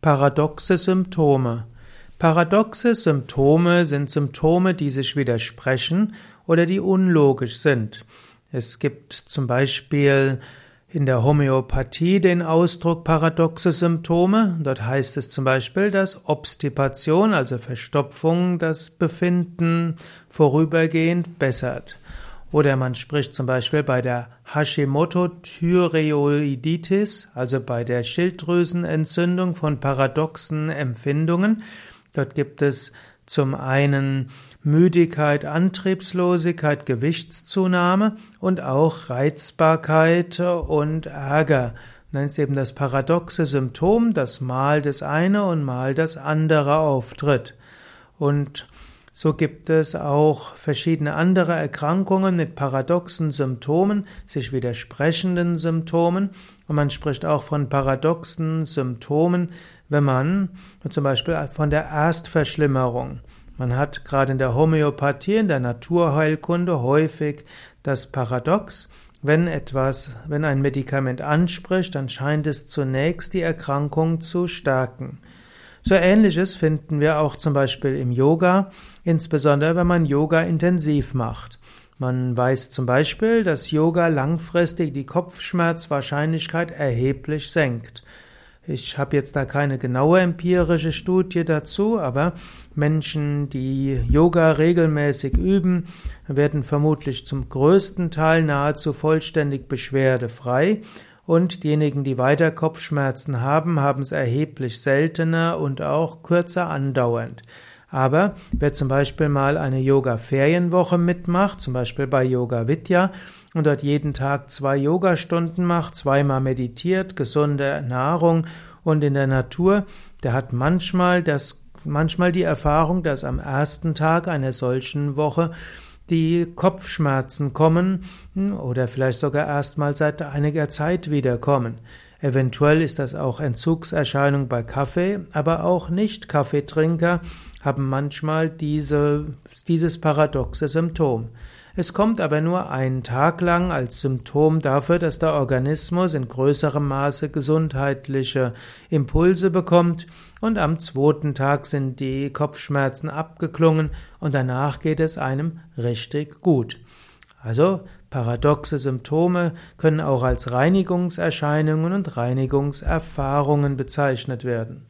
Paradoxe Symptome. Paradoxe Symptome sind Symptome, die sich widersprechen oder die unlogisch sind. Es gibt zum Beispiel in der Homöopathie den Ausdruck paradoxe Symptome. Dort heißt es zum Beispiel, dass Obstipation, also Verstopfung, das Befinden vorübergehend bessert. Oder man spricht zum Beispiel bei der Hashimoto-Thyreoiditis, also bei der Schilddrüsenentzündung von paradoxen Empfindungen. Dort gibt es zum einen Müdigkeit, Antriebslosigkeit, Gewichtszunahme und auch Reizbarkeit und Ärger. Dann ist eben das paradoxe Symptom, dass mal das eine und mal das andere auftritt. Und so gibt es auch verschiedene andere Erkrankungen mit paradoxen Symptomen, sich widersprechenden Symptomen. Und man spricht auch von paradoxen Symptomen, wenn man zum Beispiel von der Erstverschlimmerung. Man hat gerade in der Homöopathie, in der Naturheilkunde häufig das Paradox, wenn etwas, wenn ein Medikament anspricht, dann scheint es zunächst die Erkrankung zu stärken. So ähnliches finden wir auch zum Beispiel im Yoga, insbesondere wenn man Yoga intensiv macht. Man weiß zum Beispiel, dass Yoga langfristig die Kopfschmerzwahrscheinlichkeit erheblich senkt. Ich habe jetzt da keine genaue empirische Studie dazu, aber Menschen, die Yoga regelmäßig üben, werden vermutlich zum größten Teil nahezu vollständig beschwerdefrei und diejenigen, die weiter Kopfschmerzen haben, haben es erheblich seltener und auch kürzer andauernd. Aber wer zum Beispiel mal eine Yoga-Ferienwoche mitmacht, zum Beispiel bei Yoga Vidya, und dort jeden Tag zwei Yogastunden macht, zweimal meditiert, gesunde Nahrung und in der Natur, der hat manchmal das, manchmal die Erfahrung, dass am ersten Tag einer solchen Woche die Kopfschmerzen kommen oder vielleicht sogar erst mal seit einiger Zeit wiederkommen. Eventuell ist das auch Entzugserscheinung bei Kaffee, aber auch Nicht-Kaffeetrinker haben manchmal diese, dieses paradoxe Symptom. Es kommt aber nur einen Tag lang als Symptom dafür, dass der Organismus in größerem Maße gesundheitliche Impulse bekommt und am zweiten Tag sind die Kopfschmerzen abgeklungen und danach geht es einem richtig gut. Also paradoxe Symptome können auch als Reinigungserscheinungen und Reinigungserfahrungen bezeichnet werden.